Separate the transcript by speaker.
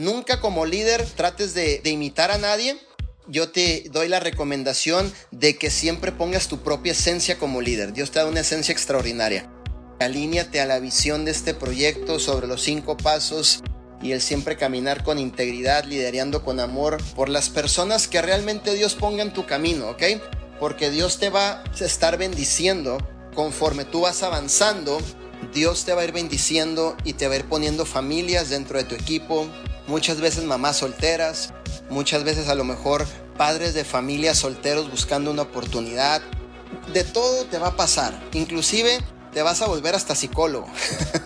Speaker 1: Nunca como líder trates de, imitar a nadie. Yo te doy la recomendación de que siempre pongas tu propia esencia como líder. Dios te da una esencia extraordinaria. Alíñate a la visión de este proyecto sobre los cinco pasos y el siempre caminar con integridad, liderando con amor por las personas que realmente Dios ponga en tu camino, ¿ok? Porque Dios te va a estar bendiciendo conforme tú vas avanzando. Dios te va a ir bendiciendo y te va a ir poniendo familias dentro de tu equipo, muchas veces mamás solteras, muchas veces a lo mejor padres de familias solteros buscando una oportunidad. De todo te va a pasar, inclusive te vas a volver hasta psicólogo.